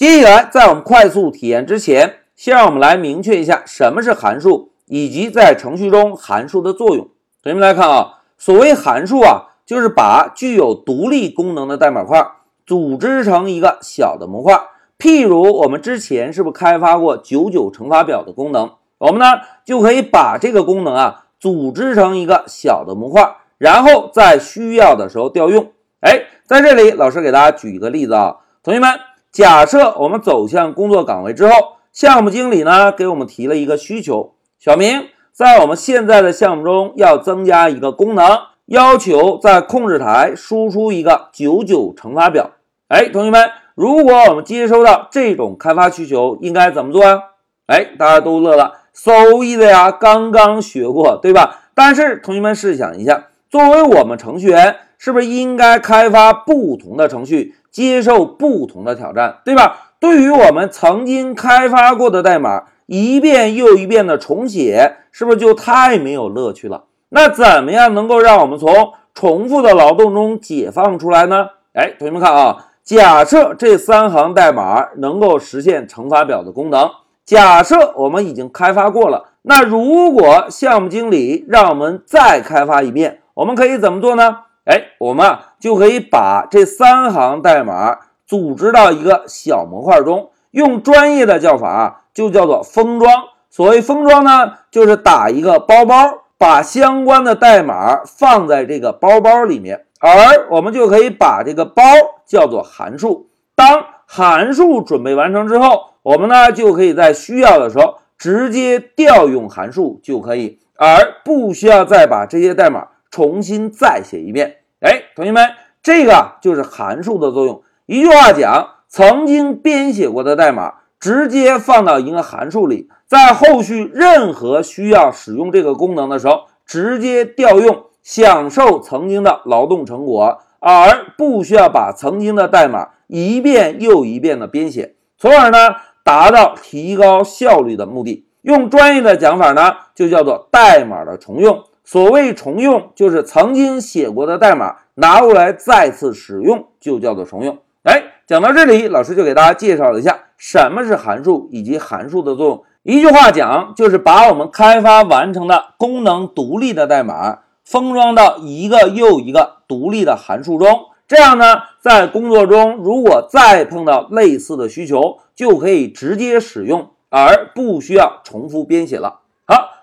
接下来，在我们快速体验之前，先让我们来明确一下什么是函数，以及在程序中函数的作用。同学们来看啊，所谓函数啊，就是把具有独立功能的代码块组织成一个小的模块。譬如我们之前是不是开发过九九乘法表的功能？我们呢就可以把这个功能啊组织成一个小的模块，然后在需要的时候调用。哎，在这里，老师给大家举一个例子啊，同学们，假设我们走向工作岗位之后，项目经理呢给我们提了一个需求，小明，在我们现在的项目中要增加一个功能，要求在控制台输出一个九九乘法表。哎，同学们，如果我们接收到这种开发需求，应该怎么做呀？哎，大家都乐了。so easy 呀，刚刚学过，对吧？但是同学们试想一下，作为我们程序员，是不是应该开发不同的程序，接受不同的挑战，对吧？对于我们曾经开发过的代码，一遍又一遍的重写，是不是就太没有乐趣了？那怎么样能够让我们从重复的劳动中解放出来呢？哎，同学们看啊，假设这三行代码能够实现乘法表的功能。假设我们已经开发过了，那如果项目经理让我们再开发一遍，我们可以怎么做呢？哎，我们啊就可以把这三行代码组织到一个小模块中，用专业的叫法啊就叫做封装。所谓封装呢，就是打一个包包，把相关的代码放在这个包包里面，而我们就可以把这个包叫做函数。当函数准备完成之后，我们呢就可以在需要的时候直接调用函数就可以，而不需要再把这些代码重新再写一遍。哎，同学们，这个就是函数的作用。一句话讲，曾经编写过的代码直接放到一个函数里，在后续任何需要使用这个功能的时候，直接调用，享受曾经的劳动成果，而不需要把曾经的代码一遍又一遍的编写，从而呢。达到提高效率的目的，用专业的讲法呢，就叫做代码的重用。所谓重用，就是曾经写过的代码拿过来再次使用，就叫做重用。哎，讲到这里，老师就给大家介绍了一下什么是函数以及函数的作用。一句话讲，就是把我们开发完成的功能独立的代码封装到一个又一个独立的函数中。这样呢，在工作中如果再碰到类似的需求，就可以直接使用，而不需要重复编写了。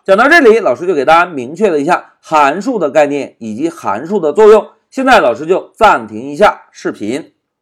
讲到这里，老师就给大家明确了一下函数的概念以及函数的作用。现在老师就暂停一下视频。